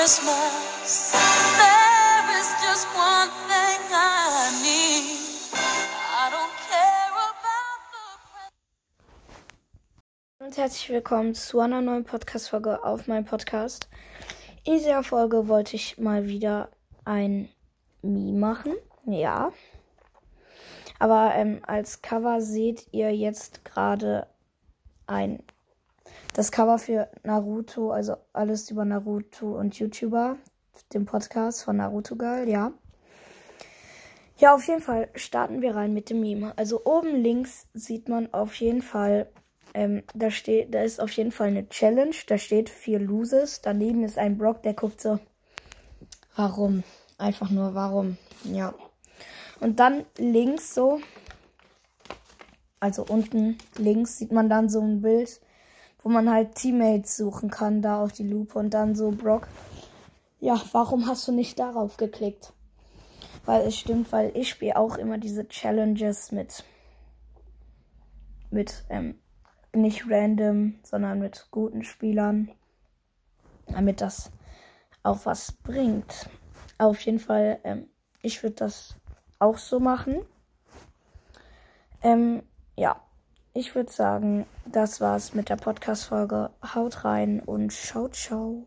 Christmas. There is just one thing I need. I don't care about the Und herzlich willkommen zu einer neuen Podcast-Folge auf meinem Podcast. In dieser Folge wollte ich mal wieder ein Meme machen. Ja. Aber ähm, als Cover seht ihr jetzt gerade ein das Cover für Naruto, also alles über Naruto und YouTuber, dem Podcast von Naruto Girl, ja. Ja, auf jeden Fall starten wir rein mit dem Meme. Also oben links sieht man auf jeden Fall ähm, da steht, da ist auf jeden Fall eine Challenge. Da steht vier Loses. Daneben ist ein Brock, der guckt so. Warum? Einfach nur warum. Ja. Und dann links so. Also unten links sieht man dann so ein Bild, wo man halt Teammates suchen kann, da auf die Lupe und dann so Brock. Ja, warum hast du nicht darauf geklickt? Weil es stimmt, weil ich spiele auch immer diese Challenges mit mit ähm, nicht random, sondern mit guten Spielern, damit das auch was bringt. Auf jeden Fall, ähm, ich würde das auch so machen. Ähm, ja, ich würde sagen, das war's mit der Podcast-Folge. Haut rein und ciao, ciao.